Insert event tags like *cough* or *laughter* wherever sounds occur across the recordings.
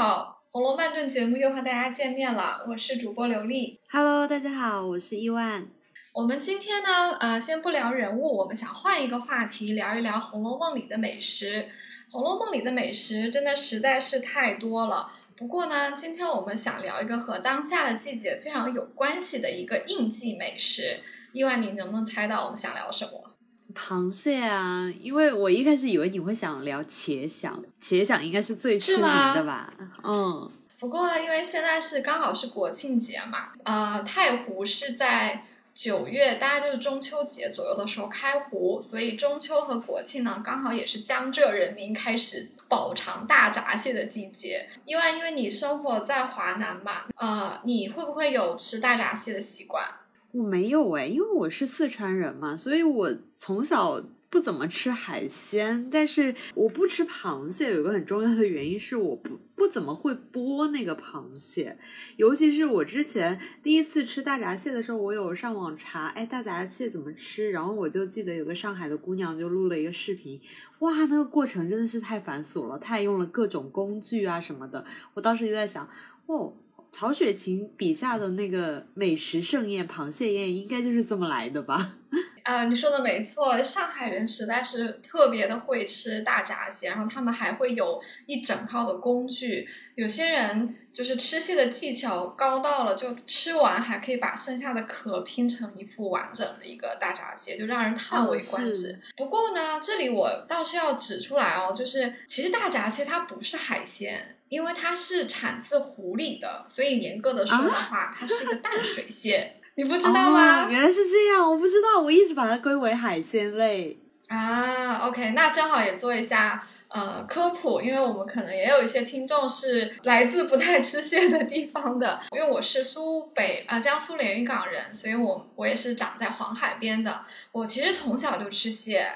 好，《红楼漫顿》节目又和大家见面了，我是主播刘丽。Hello，大家好，我是伊万。我们今天呢，呃，先不聊人物，我们想换一个话题，聊一聊《红楼梦》里的美食。《红楼梦》里的美食真的实在是太多了。不过呢，今天我们想聊一个和当下的季节非常有关系的一个应季美食。伊万，你能不能猜到我们想聊什么？螃蟹啊，因为我一开始以为你会想聊茄想，茄想应该是最出名的吧？嗯。不过因为现在是刚好是国庆节嘛，呃，太湖是在九月，大概就是中秋节左右的时候开湖，所以中秋和国庆呢，刚好也是江浙人民开始饱尝大闸蟹的季节。因为因为你生活在华南嘛，呃，你会不会有吃大闸蟹的习惯？我没有哎，因为我是四川人嘛，所以我从小不怎么吃海鲜。但是我不吃螃蟹有一个很重要的原因是我不不怎么会剥那个螃蟹，尤其是我之前第一次吃大闸蟹的时候，我有上网查，哎，大闸蟹怎么吃？然后我就记得有个上海的姑娘就录了一个视频，哇，那个过程真的是太繁琐了，她还用了各种工具啊什么的。我当时就在想，哦。曹雪芹笔下的那个美食盛宴——螃蟹宴，应该就是这么来的吧？啊、*laughs* 呃，你说的没错，上海人实在是特别的会吃大闸蟹，然后他们还会有一整套的工具。有些人就是吃蟹的技巧高到了，就吃完还可以把剩下的壳拼成一副完整的一个大闸蟹，就让人叹为观止。哦、不过呢，这里我倒是要指出来哦，就是其实大闸蟹它不是海鲜。因为它是产自湖里的，所以严格的说的话，啊、它是一个淡水蟹。*laughs* 你不知道吗、哦？原来是这样，我不知道，我一直把它归为海鲜类啊。OK，那正好也做一下呃科普，因为我们可能也有一些听众是来自不太吃蟹的地方的。因为我是苏北啊、呃、江苏连云港人，所以我我也是长在黄海边的。我其实从小就吃蟹。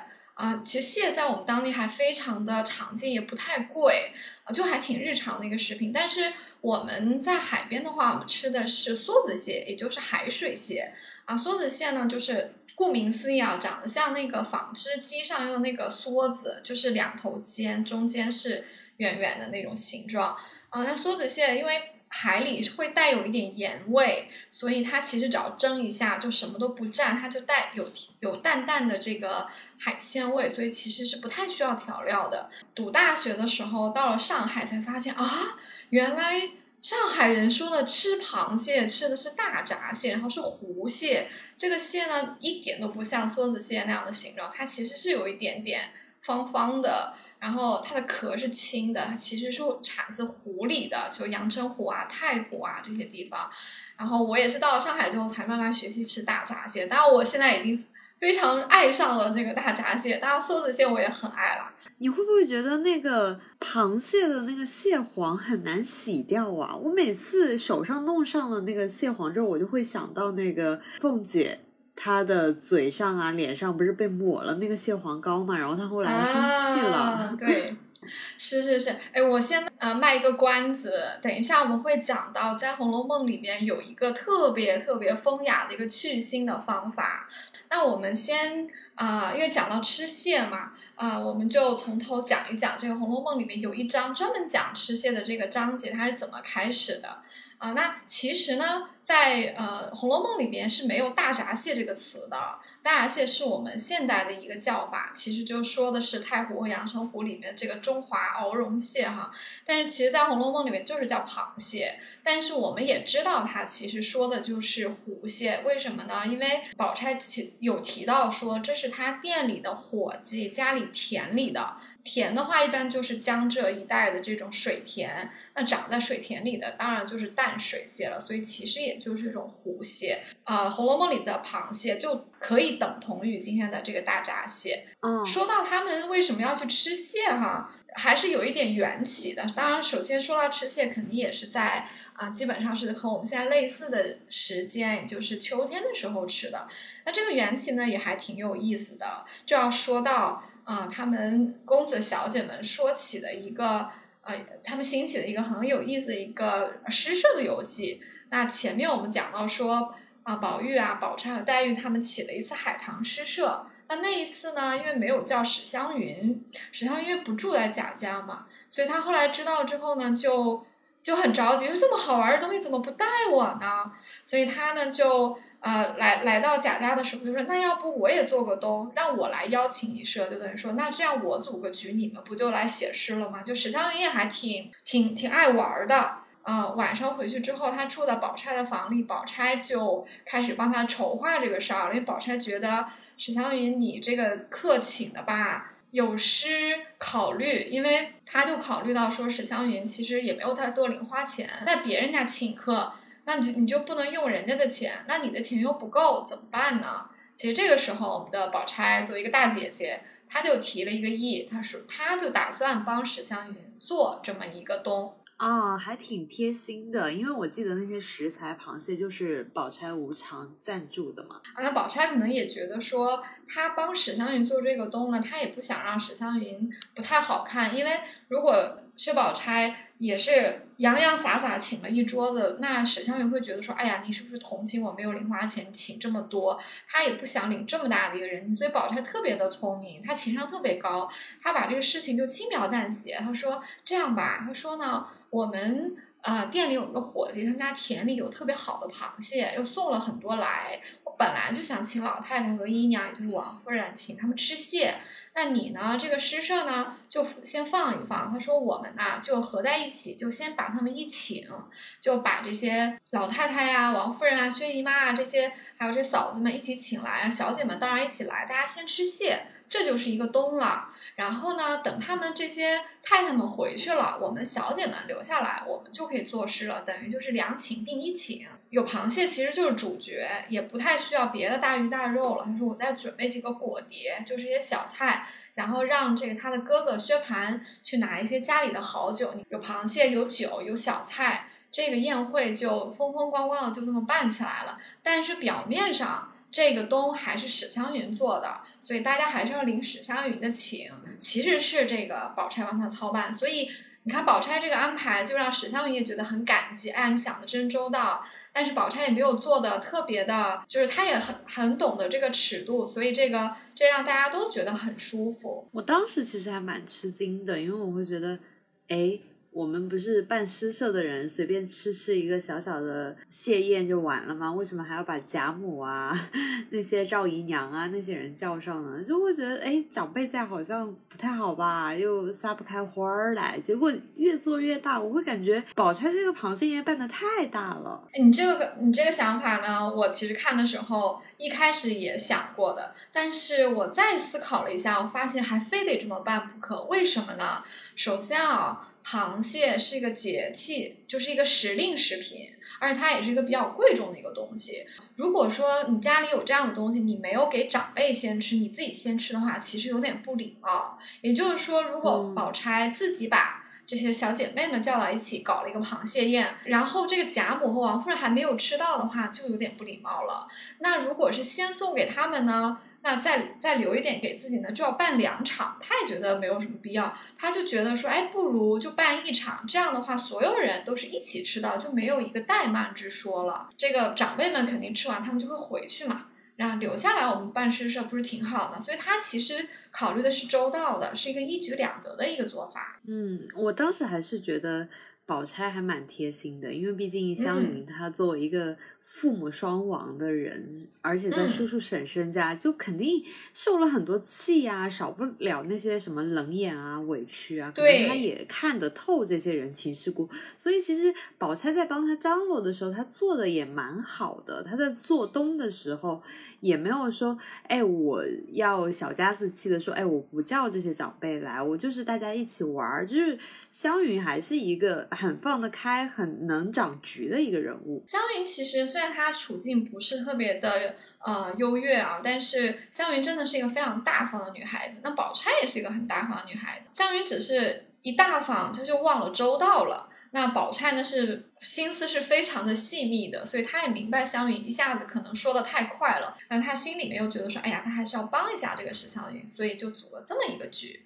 啊、其实蟹在我们当地还非常的常见，也不太贵，啊、就还挺日常的一个食品。但是我们在海边的话，我们吃的是梭子蟹，也就是海水蟹啊。梭子蟹呢，就是顾名思义啊，长得像那个纺织机上用的那个梭子，就是两头尖，中间是圆圆的那种形状啊。那梭子蟹因为海里会带有一点盐味，所以它其实只要蒸一下就什么都不蘸，它就带有有淡淡的这个海鲜味，所以其实是不太需要调料的。读大学的时候到了上海才发现啊，原来上海人说的吃螃蟹吃的是大闸蟹，然后是湖蟹。这个蟹呢一点都不像梭子蟹那样的形状，它其实是有一点点方方的。然后它的壳是青的，它其实是产自湖里的，就阳澄湖啊、太湖啊这些地方。然后我也是到了上海之后才慢慢学习吃大闸蟹，当然我现在已经非常爱上了这个大闸蟹，当然梭子蟹我也很爱啦。你会不会觉得那个螃蟹的那个蟹黄很难洗掉啊？我每次手上弄上了那个蟹黄之后，我就会想到那个凤姐。她的嘴上啊、脸上不是被抹了那个蟹黄膏嘛？然后她后来生气了。啊、对，是是是。哎，我先呃卖一个关子，等一下我们会讲到，在《红楼梦》里面有一个特别特别风雅的一个去腥的方法。那我们先啊、因为讲到吃蟹嘛，啊、我们就从头讲一讲这个《红楼梦》里面有一章专门讲吃蟹的这个章节，它是怎么开始的。啊、那其实呢，在呃《红楼梦》里边是没有大闸蟹这个词的，大闸蟹是我们现代的一个叫法，其实就说的是太湖和阳澄湖里面这个中华鳌绒蟹哈。但是其实，在《红楼梦》里面就是叫螃蟹，但是我们也知道它其实说的就是湖蟹，为什么呢？因为宝钗提有提到说这是他店里的伙计家里田里的。田的话，一般就是江浙一带的这种水田，那长在水田里的，当然就是淡水蟹了。所以其实也就是一种湖蟹啊，呃《红楼梦》里的螃蟹就可以等同于今天的这个大闸蟹。嗯，说到他们为什么要去吃蟹哈，还是有一点缘起的。当然，首先说到吃蟹，肯定也是在啊、呃，基本上是和我们现在类似的时间，也就是秋天的时候吃的。那这个缘起呢，也还挺有意思的，就要说到。啊、他们公子小姐们说起的一个呃，他们兴起的一个很有意思的一个诗社的游戏。那前面我们讲到说啊，宝玉啊、宝钗和黛玉他们起了一次海棠诗社。那那一次呢，因为没有叫史湘云，史湘云不住在贾家嘛，所以他后来知道之后呢，就就很着急，说这么好玩的东西怎么不带我呢？所以他呢就呃来来到贾家的时候就说，那要不我也做个东，让我来邀请一社，就等于说，那这样我组个局，你们不就来写诗了吗？就史湘云也还挺挺挺爱玩的。呃，晚上回去之后，他住在宝钗的房里，宝钗就开始帮他筹划这个事儿，因为宝钗觉得史湘云你这个客请的吧，有失考虑，因为他就考虑到说史湘云其实也没有太多零花钱，在别人家请客，那你就你就不能用人家的钱，那你的钱又不够，怎么办呢？其实这个时候，我们的宝钗作为一个大姐姐，她就提了一个议，她说她就打算帮史湘云做这么一个东。啊，还挺贴心的，因为我记得那些食材螃蟹就是宝钗无偿赞助的嘛。啊，那宝钗可能也觉得说，她帮史湘云做这个东呢，她也不想让史湘云不太好看，因为如果薛宝钗也是洋洋洒洒请了一桌子，那史湘云会觉得说，哎呀，你是不是同情我没有零花钱请这么多？她也不想领这么大的一个人，所以宝钗特别的聪明，她情商特别高，她把这个事情就轻描淡写，她说这样吧，她说呢。我们呃店里有一个伙计，他们家田里有特别好的螃蟹，又送了很多来。本来就想请老太太和姨娘，也就是王夫人，请他们吃蟹。那你呢？这个诗社呢，就先放一放。他说我们呢就合在一起，就先把他们一请，就把这些老太太呀、王夫人啊、薛姨妈啊这些，还有这嫂子们一起请来，小姐们当然一起来，大家先吃蟹，这就是一个冬了。然后呢，等他们这些太太们回去了，我们小姐们留下来，我们就可以作诗了。等于就是两请并一请，有螃蟹其实就是主角，也不太需要别的大鱼大肉了。他说：“我再准备几个果碟，就是一些小菜，然后让这个他的哥哥薛蟠去拿一些家里的好酒，有螃蟹，有酒，有小菜，这个宴会就风风光光的就这么办起来了。但是表面上。”这个东还是史湘云做的，所以大家还是要领史湘云的情。其实是这个宝钗帮他操办，所以你看宝钗这个安排，就让史湘云也觉得很感激。哎，你想的真周到，但是宝钗也没有做的特别的，就是她也很很懂得这个尺度，所以这个这让大家都觉得很舒服。我当时其实还蛮吃惊的，因为我会觉得，哎。我们不是办诗社的人，随便吃吃一个小小的谢宴就完了吗？为什么还要把贾母啊、*laughs* 那些赵姨娘啊那些人叫上呢？就会觉得，哎，长辈在好像不太好吧，又撒不开花儿来。结果越做越大，我会感觉宝钗这个螃蟹宴办的太大了。你这个你这个想法呢，我其实看的时候一开始也想过的，但是我再思考了一下，我发现还非得这么办不可。为什么呢？首先啊。螃蟹是一个节气，就是一个时令食品，而且它也是一个比较贵重的一个东西。如果说你家里有这样的东西，你没有给长辈先吃，你自己先吃的话，其实有点不礼貌。也就是说，如果宝钗自己把这些小姐妹们叫到一起搞了一个螃蟹宴，然后这个贾母和王夫人还没有吃到的话，就有点不礼貌了。那如果是先送给他们呢？那再再留一点给自己呢，就要办两场，他也觉得没有什么必要，他就觉得说，哎，不如就办一场，这样的话，所有人都是一起吃到，就没有一个怠慢之说了。这个长辈们肯定吃完，他们就会回去嘛，然后留下来我们办诗社不是挺好的？所以他其实考虑的是周到的，是一个一举两得的一个做法。嗯，我当时还是觉得宝钗还蛮贴心的，因为毕竟湘云她作为一个。父母双亡的人，而且在叔叔婶婶家，就肯定受了很多气呀，少不了那些什么冷眼啊、委屈啊。可能她也看得透这些人情世故，所以其实宝钗在帮他张罗的时候，他做的也蛮好的。他在做东的时候，也没有说，哎，我要小家子气的说，哎，我不叫这些长辈来，我就是大家一起玩儿。就是湘云还是一个很放得开、很能掌局的一个人物。湘云其实虽然。她处境不是特别的呃优越啊，但是湘云真的是一个非常大方的女孩子。那宝钗也是一个很大方的女孩子。湘云只是一大方，她就忘了周到了。那宝钗呢是心思是非常的细密的，所以她也明白湘云一下子可能说的太快了，但她心里面又觉得说，哎呀，她还是要帮一下这个史湘云，所以就组了这么一个局。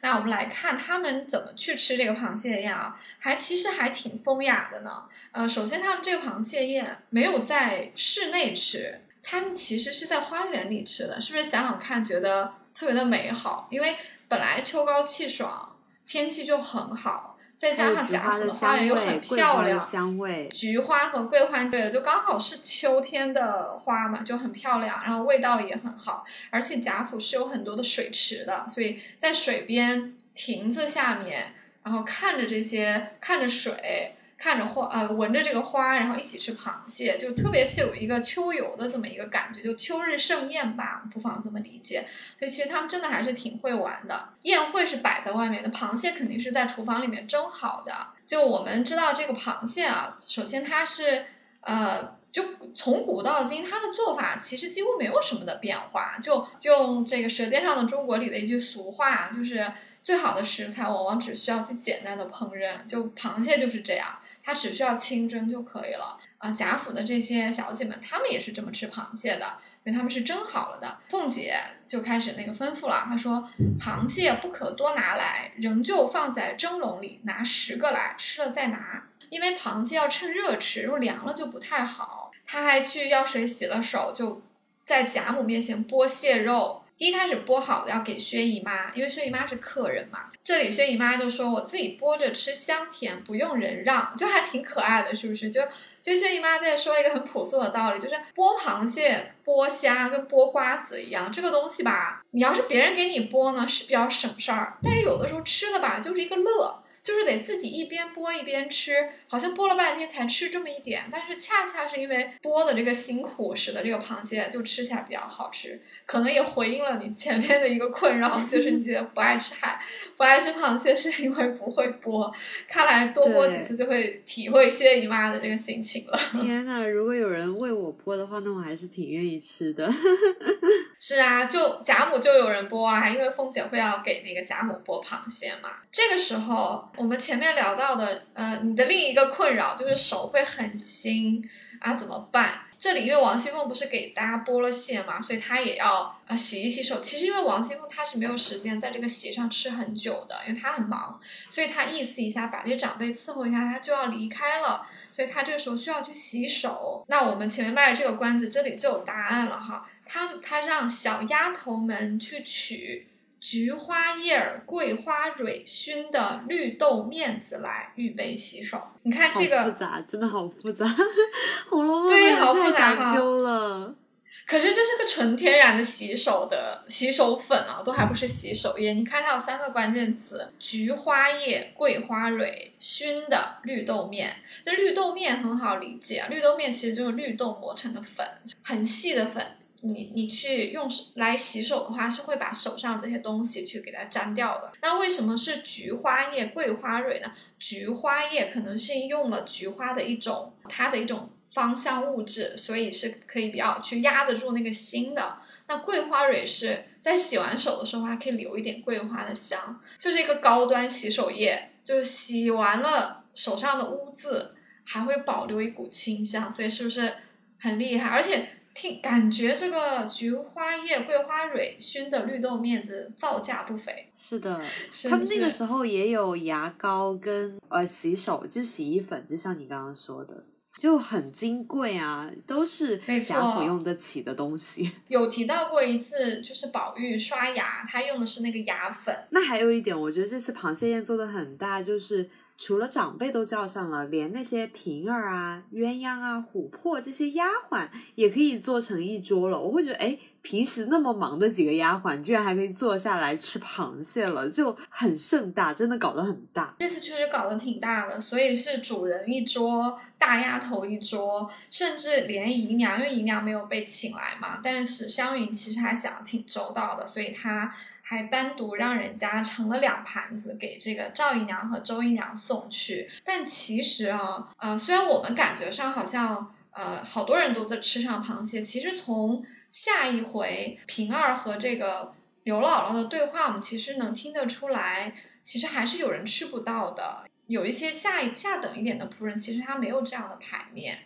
那我们来看他们怎么去吃这个螃蟹宴啊，还其实还挺风雅的呢。呃，首先他们这个螃蟹宴没有在室内吃，他们其实是在花园里吃的，是不是想想看觉得特别的美好？因为本来秋高气爽，天气就很好。再加上贾府的花园又很漂亮，香味，菊花和桂花对了，就刚好是秋天的花嘛，就很漂亮，然后味道也很好。而且贾府是有很多的水池的，所以在水边亭子下面，然后看着这些，看着水。看着花，呃，闻着这个花，然后一起吃螃蟹，就特别是有一个秋游的这么一个感觉，就秋日盛宴吧，不妨这么理解。所以其实他们真的还是挺会玩的。宴会是摆在外面的，螃蟹肯定是在厨房里面蒸好的。就我们知道这个螃蟹啊，首先它是，呃，就从古到今，它的做法其实几乎没有什么的变化。就就这个《舌尖上的中国》里的一句俗话，就是最好的食材往往只需要去简单的烹饪。就螃蟹就是这样。它只需要清蒸就可以了啊！贾府的这些小姐们，她们也是这么吃螃蟹的，因为她们是蒸好了的。凤姐就开始那个吩咐了，她说：“螃蟹不可多拿来，仍旧放在蒸笼里，拿十个来，吃了再拿。因为螃蟹要趁热吃，如果凉了就不太好。”她还去药水洗了手，就在贾母面前剥蟹肉。第一开始剥好的要给薛姨妈，因为薛姨妈是客人嘛。这里薛姨妈就说：“我自己剥着吃香甜，不用人让，就还挺可爱的，是不是？”就就薛姨妈在说一个很朴素的道理，就是剥螃蟹、剥虾跟剥瓜子一样，这个东西吧，你要是别人给你剥呢，是比较省事儿，但是有的时候吃的吧，就是一个乐。就是得自己一边剥一边吃，好像剥了半天才吃这么一点，但是恰恰是因为剥的这个辛苦，使得这个螃蟹就吃起来比较好吃。可能也回应了你前面的一个困扰，就是你觉得不爱吃海，不爱吃螃蟹是因为不会剥。看来多剥几次就会体会薛姨妈的这个心情了。天呐，如果有人为我剥的话，那我还是挺愿意吃的。*laughs* 是啊，就贾母就有人剥啊，因为凤姐会要给那个贾母剥螃蟹嘛。这个时候。我们前面聊到的，呃，你的另一个困扰就是手会很腥啊，怎么办？这里因为王熙凤不是给大家剥了蟹嘛，所以她也要啊洗一洗手。其实因为王熙凤她是没有时间在这个席上吃很久的，因为她很忙，所以她意思一下把这些长辈伺候一下，她就要离开了，所以她这个时候需要去洗手。那我们前面卖的这个关子，这里就有答案了哈。她她让小丫头们去取。菊花叶儿、桂花蕊熏的绿豆面子来预备洗手。你看这个复杂，真的好复杂，《红楼梦》对，好复杂哈。可是这是个纯天然的洗手的洗手粉啊，都还不是洗手液。你看它有三个关键词：菊花叶、桂花蕊熏的绿豆面。这绿豆面很好理解，绿豆面其实就是绿豆磨成的粉，很细的粉。你你去用来洗手的话，是会把手上这些东西去给它粘掉的。那为什么是菊花叶、桂花蕊呢？菊花叶可能是用了菊花的一种它的一种芳香物质，所以是可以比较去压得住那个腥的。那桂花蕊是在洗完手的时候还可以留一点桂花的香，就是一个高端洗手液，就是洗完了手上的污渍还会保留一股清香，所以是不是很厉害？而且。听，感觉这个菊花叶、桂花蕊熏的绿豆面子造价不菲。是的，他们那个时候也有牙膏跟呃洗手，就洗衣粉，就像你刚刚说的，就很金贵啊，都是贾府用得起的东西。*laughs* 有提到过一次，就是宝玉刷牙，他用的是那个牙粉。那还有一点，我觉得这次螃蟹宴做的很大，就是。除了长辈都叫上了，连那些平儿啊、鸳鸯啊、琥珀这些丫鬟也可以做成一桌了。我会觉得，哎，平时那么忙的几个丫鬟，居然还可以坐下来吃螃蟹了，就很盛大，真的搞得很大。这次确实搞得挺大的，所以是主人一桌，大丫头一桌，甚至连姨娘，因为姨娘没有被请来嘛。但是湘云其实还想挺周到的，所以她。还单独让人家盛了两盘子给这个赵姨娘和周姨娘送去，但其实啊，呃，虽然我们感觉上好像呃好多人都在吃上螃蟹，其实从下一回平儿和这个刘姥姥的对话，我们其实能听得出来，其实还是有人吃不到的，有一些下一下等一点的仆人，其实他没有这样的牌面。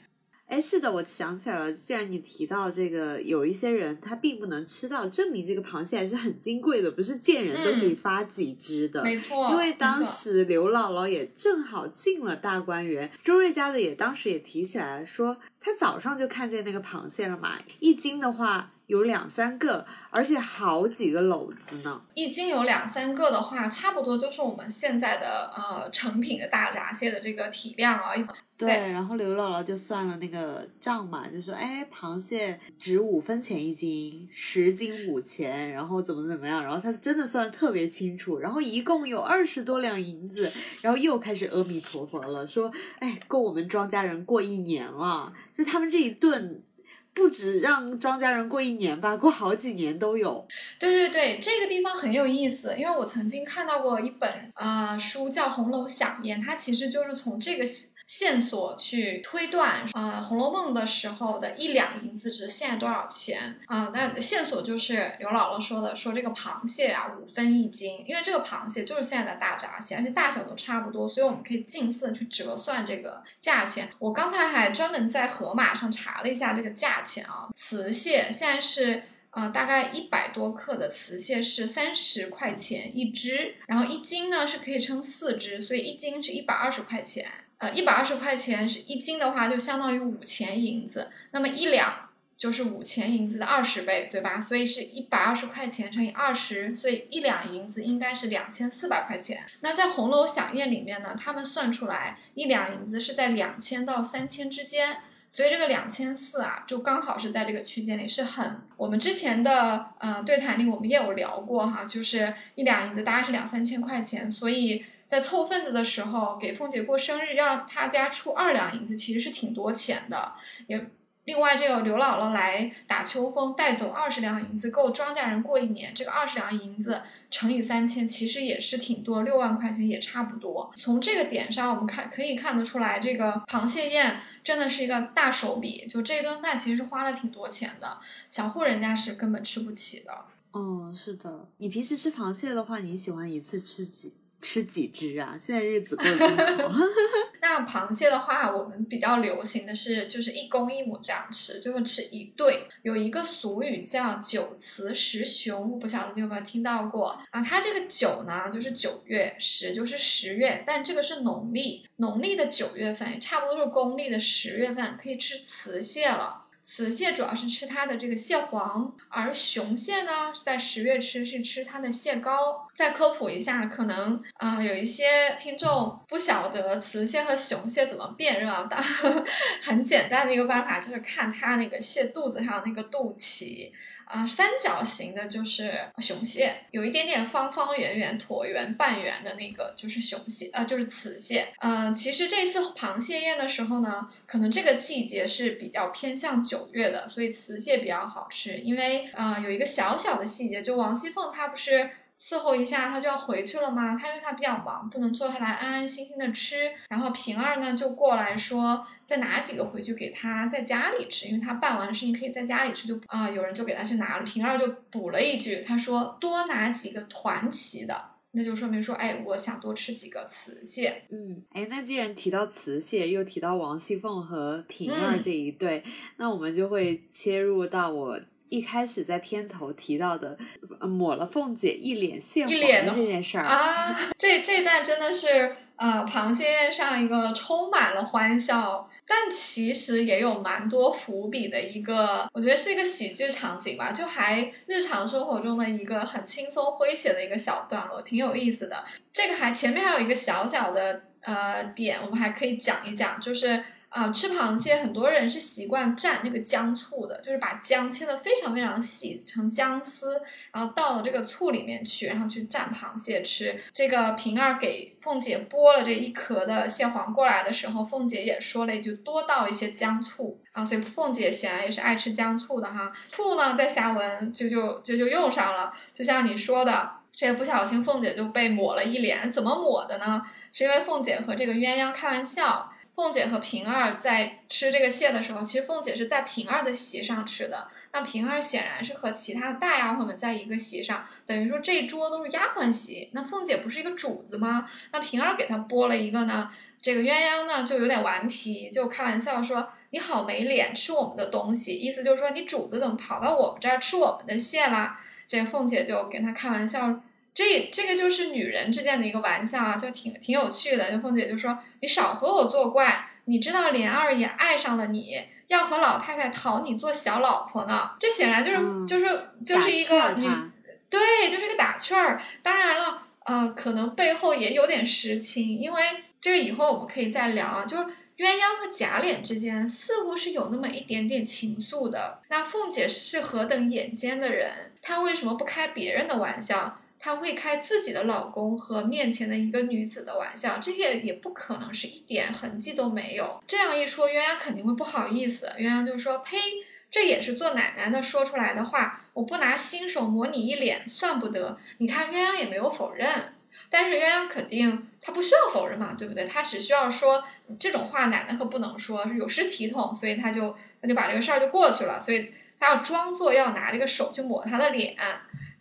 哎，是的，我想起来了。既然你提到这个，有一些人他并不能吃到，证明这个螃蟹还是很金贵的，不是见人都可以发几只的。没错，因为当时刘姥姥也正好进了大观园，周瑞家的也当时也提起来说，他早上就看见那个螃蟹了嘛，一斤的话。有两三个，而且好几个篓子呢。一斤有两三个的话，差不多就是我们现在的呃成品的大闸蟹的这个体量啊。对，然后刘姥姥就算了那个账嘛，就说，哎，螃蟹值五分钱一斤，十斤五钱，然后怎么怎么样，然后他真的算的特别清楚，然后一共有二十多两银子，然后又开始阿弥陀佛了，说，哎，够我们庄家人过一年了，就他们这一顿。不止让庄稼人过一年吧，过好几年都有。对对对，这个地方很有意思，因为我曾经看到过一本啊书叫《红楼响宴》，它其实就是从这个。线索去推断，呃，《红楼梦》的时候的一两银子值现在多少钱啊？那线索就是刘姥姥说的，说这个螃蟹啊五分一斤，因为这个螃蟹就是现在的大闸蟹，而且大小都差不多，所以我们可以近似的去折算这个价钱。我刚才还专门在盒马上查了一下这个价钱啊，雌蟹现在是呃大概一百多克的雌蟹是三十块钱一只，然后一斤呢是可以称四只，所以一斤是一百二十块钱。呃，一百二十块钱是一斤的话，就相当于五钱银子。那么一两就是五钱银子的二十倍，对吧？所以是一百二十块钱乘以二十，所以一两银子应该是两千四百块钱。那在《红楼响宴》里面呢，他们算出来一两银子是在两千到三千之间，所以这个两千四啊，就刚好是在这个区间里，是很我们之前的呃对谈里我们也有聊过哈，就是一两银子大概是两三千块钱，所以。在凑份子的时候，给凤姐过生日，要让她家出二两银子，其实是挺多钱的。也另外，这个刘姥姥来打秋风，带走二十两银子，够庄稼人过一年。这个二十两银子乘以三千，其实也是挺多，六万块钱也差不多。从这个点上，我们看可以看得出来，这个螃蟹宴真的是一个大手笔。就这顿饭，其实是花了挺多钱的，小户人家是根本吃不起的。哦，是的。你平时吃螃蟹的话，你喜欢一次吃几？吃几只啊？现在日子过得真好。*laughs* *laughs* 那螃蟹的话，我们比较流行的是，就是一公一母这样吃，就会吃一对。有一个俗语叫“九雌十雄”，我不晓得你有没有听到过啊？它这个九呢，就是九月；十就是十月，但这个是农历，农历的九月份，差不多是公历的十月份，可以吃雌蟹了。雌蟹主要是吃它的这个蟹黄，而雄蟹呢在十月吃，是吃它的蟹膏。再科普一下，可能啊有一些听众不晓得雌蟹和雄蟹怎么辨认的，*laughs* 很简单的一个办法就是看它那个蟹肚子上那个肚脐。啊，三角形的就是雄蟹，有一点点方方圆圆、椭圆、半圆的那个就是雄蟹，呃，就是雌蟹。嗯，其实这次螃蟹宴的时候呢，可能这个季节是比较偏向九月的，所以雌蟹比较好吃。因为啊，有一个小小的细节，就王熙凤她不是。伺候一下，他就要回去了吗？他因为他比较忙，不能坐下来安安心心的吃。然后平儿呢就过来说，再拿几个回去给他在家里吃，因为他办完事情可以在家里吃。就啊，有人就给他去拿了。平儿就补了一句，他说多拿几个团旗的，那就说明说，哎，我想多吃几个雌蟹。嗯，哎，那既然提到雌蟹，又提到王熙凤和平儿这一对，那我们就会切入到我。一开始在片头提到的，抹了凤姐一脸蟹黄的这件事儿啊，这这段真的是呃，螃蟹宴上一个充满了欢笑，但其实也有蛮多伏笔的一个，我觉得是一个喜剧场景吧，就还日常生活中的一个很轻松诙谐的一个小段落，挺有意思的。这个还前面还有一个小小的呃点，我们还可以讲一讲，就是。啊，吃螃蟹很多人是习惯蘸那个姜醋的，就是把姜切的非常非常细成姜丝，然后倒到这个醋里面去，然后去蘸螃蟹吃。这个平儿给凤姐剥了这一壳的蟹黄过来的时候，凤姐也说了一句多倒一些姜醋啊，所以凤姐显然也是爱吃姜醋的哈。醋呢，在下文就就就就用上了，就像你说的，这不小心凤姐就被抹了一脸，怎么抹的呢？是因为凤姐和这个鸳鸯开玩笑。凤姐和平儿在吃这个蟹的时候，其实凤姐是在平儿的席上吃的。那平儿显然是和其他的大丫鬟们在一个席上，等于说这桌都是丫鬟席。那凤姐不是一个主子吗？那平儿给她剥了一个呢，这个鸳鸯呢就有点顽皮，就开玩笑说：“你好没脸，吃我们的东西。”意思就是说你主子怎么跑到我们这儿吃我们的蟹啦？这凤姐就跟他开玩笑。这这个就是女人之间的一个玩笑啊，就挺挺有趣的。就凤姐就说：“你少和我作怪，你知道莲二也爱上了你，要和老太太讨你做小老婆呢。这显然就是、嗯就是就是一个你对，就是一个打趣儿。当然了，呃，可能背后也有点实情，因为这个以后我们可以再聊啊。就是鸳鸯和贾琏之间似乎是有那么一点点情愫的。那凤姐是何等眼尖的人，她为什么不开别人的玩笑？她会开自己的老公和面前的一个女子的玩笑，这些也不可能是一点痕迹都没有。这样一说，鸳鸯肯定会不好意思。鸳鸯就说：“呸，这也是做奶奶的说出来的话，我不拿新手抹你一脸算不得。”你看鸳鸯也没有否认，但是鸳鸯肯定她不需要否认嘛，对不对？她只需要说这种话奶奶可不能说，是有失体统，所以她就她就把这个事儿就过去了，所以她要装作要拿这个手去抹她的脸。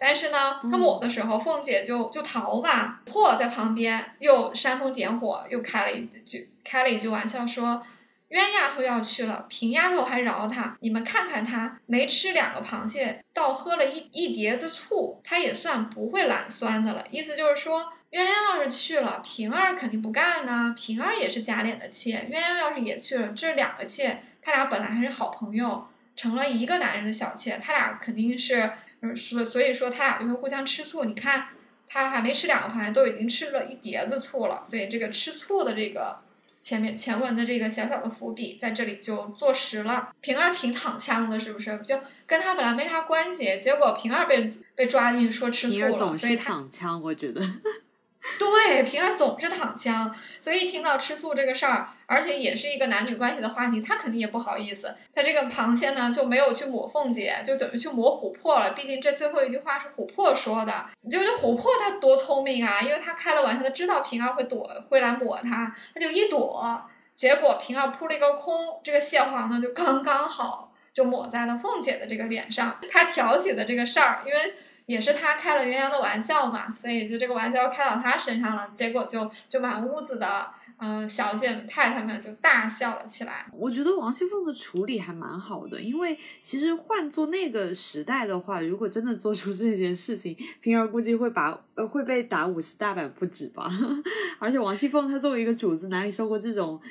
但是呢，他抹的时候，凤姐就就逃吧，破在旁边又煽风点火，又开了一句开了一句玩笑说。冤丫头要去了，平丫头还饶她。你们看看她，没吃两个螃蟹，倒喝了一一碟子醋，她也算不会懒酸的了。意思就是说，鸳鸯要是去了，平儿肯定不干呢。平儿也是贾琏的妾，鸳鸯要是也去了，这两个妾，他俩本来还是好朋友，成了一个男人的小妾，他俩肯定是，呃，所所以说他俩就会互相吃醋。你看，他还没吃两个螃蟹，都已经吃了一碟子醋了，所以这个吃醋的这个。前面前文的这个小小的伏笔在这里就坐实了。平儿挺躺枪的，是不是？就跟他本来没啥关系，结果平儿被被抓进去说吃醋了，所以他躺枪，我觉得。*laughs* 对平儿总是躺枪，所以一听到吃醋这个事儿，而且也是一个男女关系的话题，他肯定也不好意思。他这个螃蟹呢就没有去抹凤姐，就等于去抹琥珀了。毕竟这最后一句话是琥珀说的，你就就琥珀他多聪明啊，因为他开了玩笑，他知道平儿会躲，会来抹他，他就一躲，结果平儿扑了一个空，这个蟹黄呢就刚刚好就抹在了凤姐的这个脸上。他挑起的这个事儿，因为。也是他开了鸳鸯的玩笑嘛，所以就这个玩笑开到他身上了，结果就就满屋子的嗯、呃小姐们太太们就大笑了起来。我觉得王熙凤的处理还蛮好的，因为其实换做那个时代的话，如果真的做出这件事情，平儿估计会把呃会被打五十大板不止吧。*laughs* 而且王熙凤她作为一个主子，哪里受过这种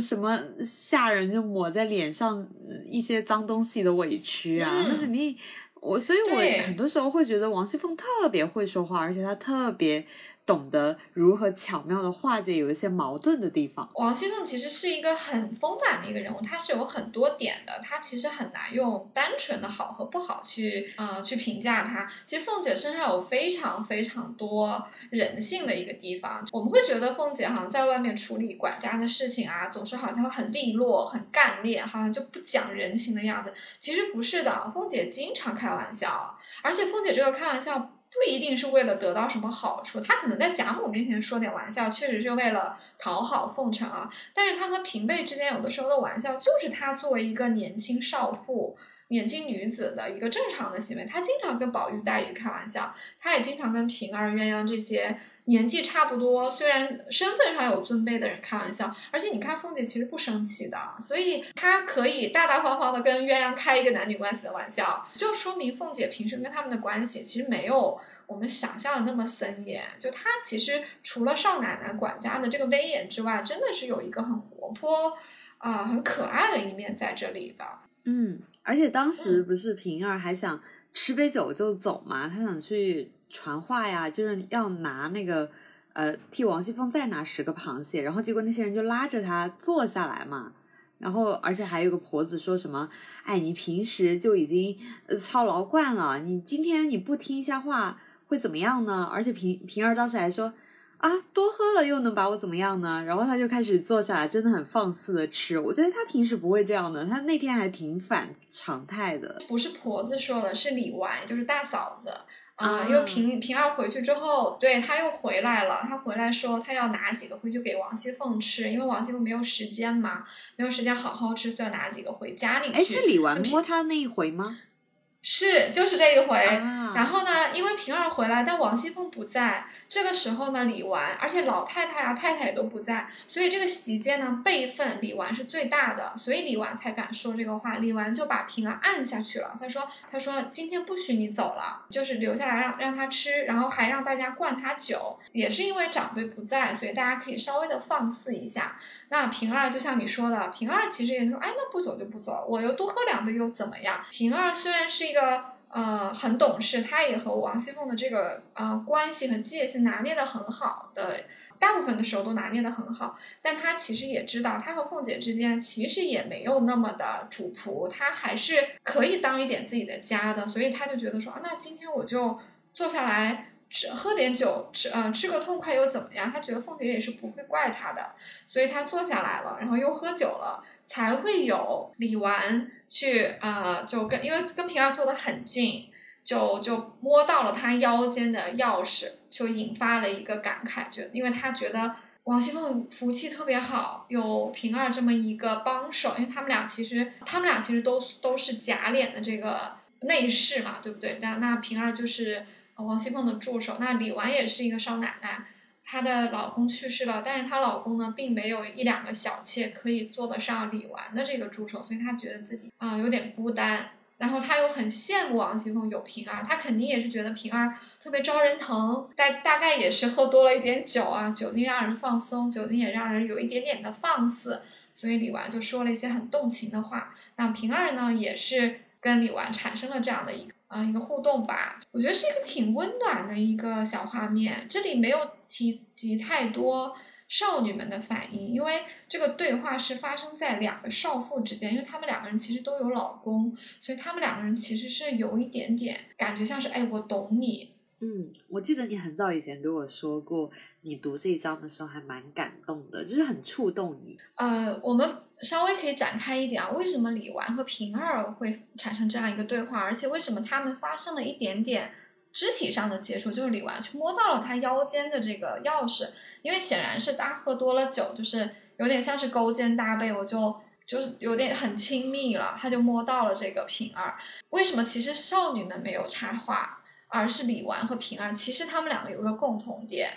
什么下人就抹在脸上呃一些脏东西的委屈啊？嗯那肯定。我所以，我很多时候会觉得王熙凤特别会说话，而且她特别懂得如何巧妙的化解有一些矛盾的地方。王熙凤其实是一个很丰满的一个人物，她是有很多点的，她其实很难用单纯的好和不好去呃去评价她。其实凤姐身上有非常非常多人性的一个地方，我们会觉得凤姐好像在外面处理管家的事情啊，总是好像很利落、很干练，好像就不讲人情的样子。其实不是的，凤姐经常开玩笑，而且凤姐这个开玩笑。不一定是为了得到什么好处，他可能在贾母面前说点玩笑，确实是为了讨好奉承啊。但是他和平辈之间有的时候的玩笑，就是他作为一个年轻少妇、年轻女子的一个正常的行为。他经常跟宝玉、黛玉开玩笑，他也经常跟平儿、鸳鸯这些年纪差不多，虽然身份上有尊卑的人开玩笑。而且你看凤姐其实不生气的，所以她可以大大方方的跟鸳鸯开一个男女关系的玩笑，就说明凤姐平时跟他们的关系其实没有。我们想象的那么森严，就她其实除了少奶奶管家的这个威严之外，真的是有一个很活泼啊、呃很可爱的一面在这里的。嗯，而且当时不是平儿还想吃杯酒就走嘛，她想去传话呀，就是要拿那个呃替王熙凤再拿十个螃蟹，然后结果那些人就拉着她坐下来嘛。然后，而且还有个婆子说什么：“哎，你平时就已经操劳惯了，你今天你不听一下话，会怎么样呢？”而且平平儿当时还说：“啊，多喝了又能把我怎么样呢？”然后他就开始坐下来，真的很放肆的吃。我觉得他平时不会这样的，他那天还挺反常态的。不是婆子说的，是李纨，就是大嫂子。啊、啊因为平平儿回去之后，对他又回来了。他回来说，他要拿几个回去给王熙凤吃，因为王熙凤没有时间嘛，没有时间好好吃，所以要拿几个回家里去。哎，是李纨平摸他那一回吗？是，就是这一回。啊然后呢，因为平儿回来，但王熙凤不在，这个时候呢，李纨，而且老太太啊、太太也都不在，所以这个席间呢，辈分李纨是最大的，所以李纨才敢说这个话。李纨就把平儿按下去了，他说：“他说今天不许你走了，就是留下来让让他吃，然后还让大家灌他酒，也是因为长辈不在，所以大家可以稍微的放肆一下。那平儿就像你说的，平儿其实也说，哎，那不走就不走，我又多喝两杯又怎么样？平儿虽然是一个。”呃，很懂事，他也和王熙凤的这个呃关系和界限拿捏的很好的，大部分的时候都拿捏的很好。但他其实也知道，他和凤姐之间其实也没有那么的主仆，他还是可以当一点自己的家的。所以他就觉得说，啊，那今天我就坐下来吃喝点酒，吃呃吃个痛快又怎么样？他觉得凤姐也是不会怪他的，所以他坐下来了，然后又喝酒了。才会有李纨去啊，就跟因为跟平儿坐得很近，就就摸到了他腰间的钥匙，就引发了一个感慨，就因为他觉得王熙凤福气特别好，有平儿这么一个帮手，因为他们俩其实他们俩其实都都是贾琏的这个内侍嘛，对不对？那那平儿就是王熙凤的助手，那李纨也是一个少奶奶。她的老公去世了，但是她老公呢，并没有一两个小妾可以做得上李纨的这个助手，所以她觉得自己啊有点孤单。然后她又很羡慕王熙凤有平儿，她肯定也是觉得平儿特别招人疼。大大概也是喝多了一点酒啊，酒精让人放松，酒精也让人有一点点的放肆，所以李纨就说了一些很动情的话。那平儿呢，也是跟李纨产生了这样的一个。啊，一个互动吧，我觉得是一个挺温暖的一个小画面。这里没有提及太多少女们的反应，因为这个对话是发生在两个少妇之间，因为她们两个人其实都有老公，所以她们两个人其实是有一点点感觉像是，哎，我懂你。嗯，我记得你很早以前跟我说过，你读这一章的时候还蛮感动的，就是很触动你。呃，我们稍微可以展开一点啊，为什么李纨和平儿会产生这样一个对话，而且为什么他们发生了一点点肢体上的接触，就是李纨去摸到了他腰间的这个钥匙，因为显然是他喝多了酒，就是有点像是勾肩搭背，我就就是有点很亲密了，他就摸到了这个平儿。为什么其实少女们没有插话？而是李纨和平儿，其实他们两个有个共同点，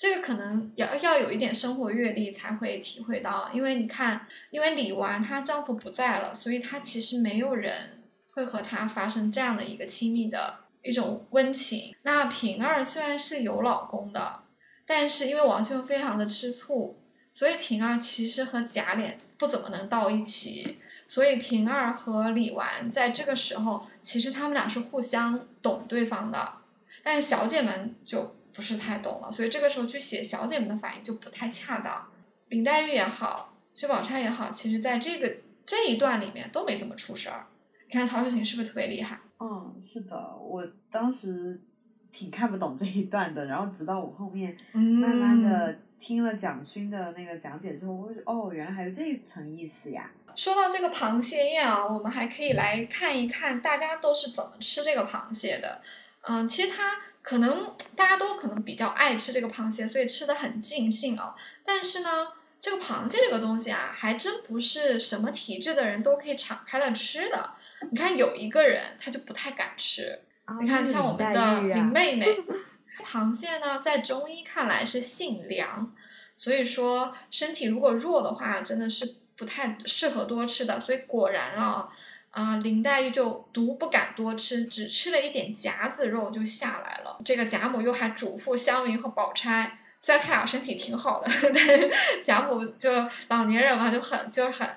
这个可能要要有一点生活阅历才会体会到。因为你看，因为李纨她丈夫不在了，所以她其实没有人会和她发生这样的一个亲密的一种温情。那平儿虽然是有老公的，但是因为王熙凤非常的吃醋，所以平儿其实和贾琏不怎么能到一起。所以平儿和李纨在这个时候，其实他们俩是互相懂对方的，但是小姐们就不是太懂了，所以这个时候去写小姐们的反应就不太恰当。林黛玉也好，薛宝钗也好，其实在这个这一段里面都没怎么出事儿。你看曹雪芹是不是特别厉害？嗯，是的，我当时挺看不懂这一段的，然后直到我后面慢慢的听了蒋勋的那个讲解之后，我就哦，原来还有这一层意思呀。说到这个螃蟹宴啊，我们还可以来看一看大家都是怎么吃这个螃蟹的。嗯，其实它可能大家都可能比较爱吃这个螃蟹，所以吃的很尽兴啊。但是呢，这个螃蟹这个东西啊，还真不是什么体质的人都可以敞开了吃的。你看有一个人他就不太敢吃，你看像我们的林妹妹，*laughs* 螃蟹呢在中医看来是性凉，所以说身体如果弱的话，真的是。不太适合多吃的，所以果然啊，啊林黛玉就独不敢多吃，只吃了一点夹子肉就下来了。这个贾母又还嘱咐湘云和宝钗，虽然他俩身体挺好的，*laughs* 但是贾母就老年人嘛，就很就是很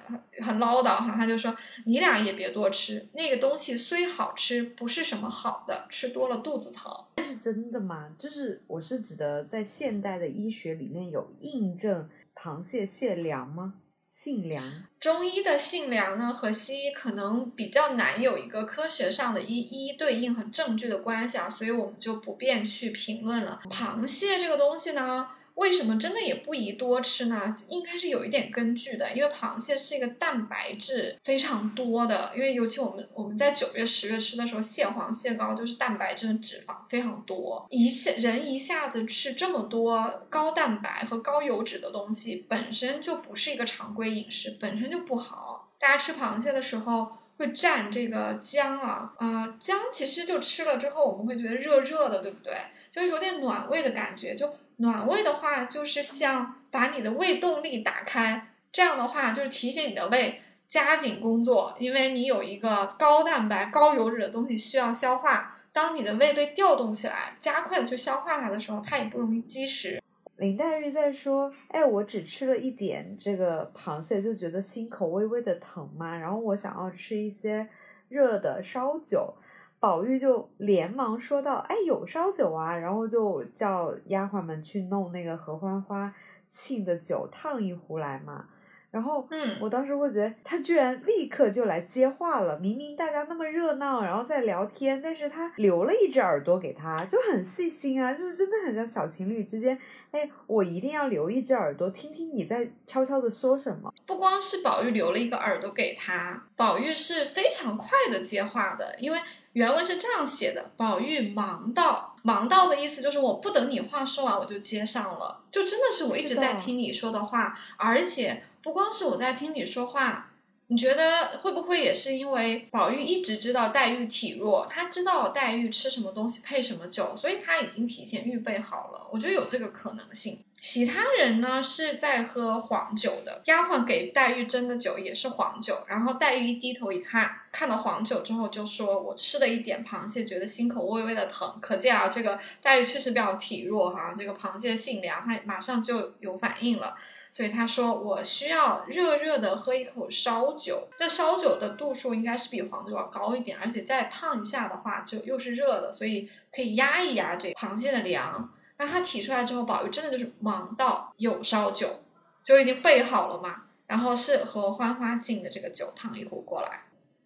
很唠叨哈，他就说你俩也别多吃，那个东西虽好吃，不是什么好的，吃多了肚子疼。这是真的吗？就是我是指的，在现代的医学里面有印证螃蟹泻凉吗？性凉，中医的性凉呢，和西医可能比较难有一个科学上的一一对应和证据的关系啊，所以我们就不便去评论了。螃蟹这个东西呢？为什么真的也不宜多吃呢？应该是有一点根据的，因为螃蟹是一个蛋白质非常多的，因为尤其我们我们在九月十月吃的时候，蟹黄、蟹膏就是蛋白质脂肪非常多，一下人一下子吃这么多高蛋白和高油脂的东西，本身就不是一个常规饮食，本身就不好。大家吃螃蟹的时候，会蘸这个姜啊，啊，姜其实就吃了之后我们会觉得热热的，对不对？就有点暖胃的感觉。就暖胃的话，就是像把你的胃动力打开，这样的话就是提醒你的胃加紧工作，因为你有一个高蛋白、高油脂的东西需要消化。当你的胃被调动起来，加快的去消化它的时候，它也不容易积食。林黛玉在说：“哎，我只吃了一点这个螃蟹，就觉得心口微微的疼嘛。然后我想要吃一些热的烧酒。”宝玉就连忙说道：“哎，有烧酒啊！”然后就叫丫鬟们去弄那个合欢花沁的酒，烫一壶来嘛。然后，嗯，我当时会觉得他居然立刻就来接话了。明明大家那么热闹，然后在聊天，但是他留了一只耳朵给他，就很细心啊，就是真的很像小情侣之间。哎，我一定要留一只耳朵，听听你在悄悄的说什么。不光是宝玉留了一个耳朵给他，宝玉是非常快的接话的，因为原文是这样写的：宝玉忙到，忙到的意思就是我不等你话说完我就接上了，就真的是我一直在听你说的话，而且。不光是我在听你说话，你觉得会不会也是因为宝玉一直知道黛玉体弱，他知道黛玉吃什么东西配什么酒，所以他已经提前预备好了。我觉得有这个可能性。其他人呢是在喝黄酒的，丫鬟给黛玉斟的酒也是黄酒。然后黛玉一低头一看，看到黄酒之后就说：“我吃了一点螃蟹，觉得心口微微的疼。”可见啊，这个黛玉确实比较体弱哈。这个螃蟹性凉，她马上就有反应了。所以他说我需要热热的喝一口烧酒，这烧酒的度数应该是比黄酒要高一点，而且再烫一下的话就又是热的，所以可以压一压这螃蟹的凉。那他提出来之后，宝玉真的就是忙到有烧酒，就已经备好了嘛，然后是和欢花敬的这个酒烫一壶过来，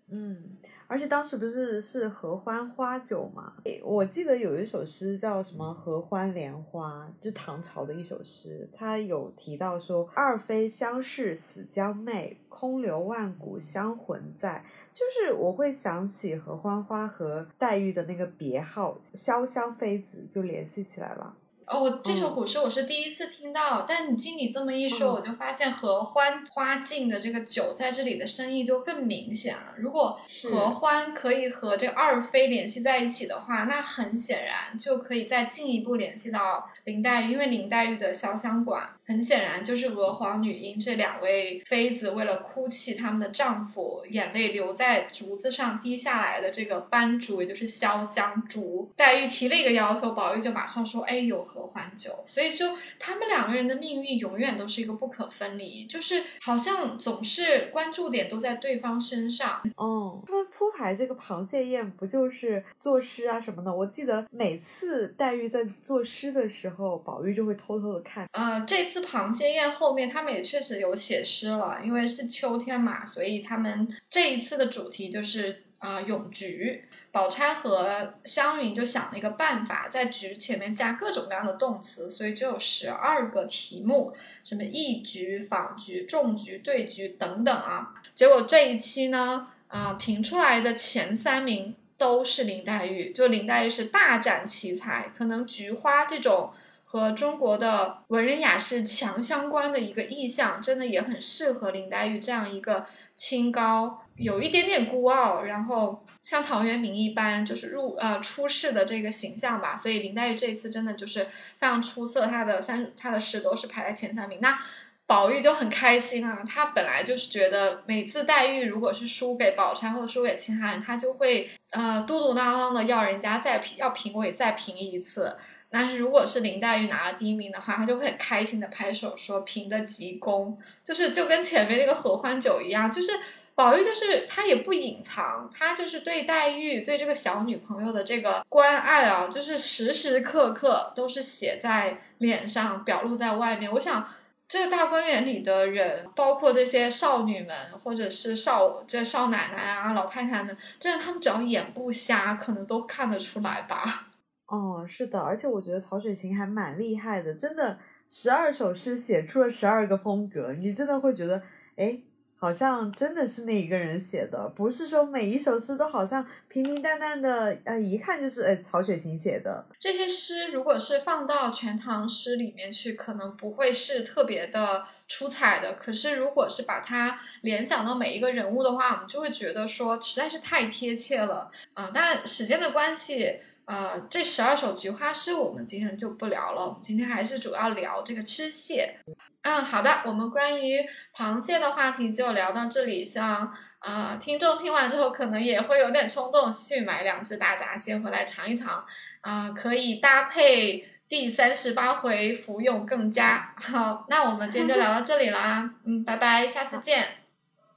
嗯。而且当时不是是合欢花酒嘛？我记得有一首诗叫什么《合欢莲花》，就唐朝的一首诗，它有提到说“二妃相视死将寐，空留万古香魂在”，就是我会想起合欢花和黛玉的那个别号“潇湘妃子”，就联系起来了。哦，这首古诗我是第一次听到，但你经你这么一说，我就发现合欢花径的这个酒在这里的深意就更明显了。如果合欢可以和这二妃联系在一起的话，那很显然就可以再进一步联系到林黛玉，因为林黛玉的潇湘馆很显然就是娥皇女英这两位妃子为了哭泣他们的丈夫，眼泪流在竹子上滴下来的这个斑竹，也就是潇湘竹。黛玉提了一个要求，宝玉就马上说：“哎，有。”何欢酒，所以说他们两个人的命运永远都是一个不可分离，就是好像总是关注点都在对方身上。哦，他们铺排这个螃蟹宴不就是作诗啊什么的？我记得每次黛玉在作诗的时候，宝玉就会偷偷的看。呃，这次螃蟹宴后面他们也确实有写诗了，因为是秋天嘛，所以他们这一次的主题就是啊咏菊。宝钗和湘云就想了一个办法，在“菊”前面加各种各样的动词，所以就有十二个题目，什么一菊、访菊、种菊、对菊等等啊。结果这一期呢，啊，评出来的前三名都是林黛玉，就林黛玉是大展奇才，可能菊花这种和中国的文人雅士强相关的一个意象，真的也很适合林黛玉这样一个清高，有一点点孤傲，然后。像陶渊明一般，就是入呃出世的这个形象吧，所以林黛玉这一次真的就是非常出色，她的三她的诗都是排在前三名。那宝玉就很开心啊，他本来就是觉得每次黛玉如果是输给宝钗或者输给其他人，他就会呃嘟嘟囔囔的要人家再评要评委再评一次。但是如果是林黛玉拿了第一名的话，她就会很开心的拍手说评的极功，就是就跟前面那个合欢酒一样，就是。宝玉就是他也不隐藏，他就是对黛玉对这个小女朋友的这个关爱啊，就是时时刻刻都是写在脸上，表露在外面。我想这个大观园里的人，包括这些少女们，或者是少这少奶奶啊、老太太们，真的他们只要眼不瞎，可能都看得出来吧。哦，是的，而且我觉得曹雪芹还蛮厉害的，真的十二首诗写出了十二个风格，你真的会觉得，哎。好像真的是那一个人写的，不是说每一首诗都好像平平淡淡的，呃，一看就是哎曹雪芹写的。这些诗如果是放到全唐诗里面去，可能不会是特别的出彩的。可是如果是把它联想到每一个人物的话，我们就会觉得说实在是太贴切了。嗯，但时间的关系，呃，这十二首菊花诗我们今天就不聊了，我们今天还是主要聊这个吃蟹。嗯，好的，我们关于螃蟹的话题就聊到这里。希望呃听众听完之后，可能也会有点冲动去买两只大闸蟹回来尝一尝，啊，可以搭配第三十八回服用更佳。好，那我们今天就聊到这里啦，嗯，拜拜，下次见，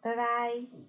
拜拜。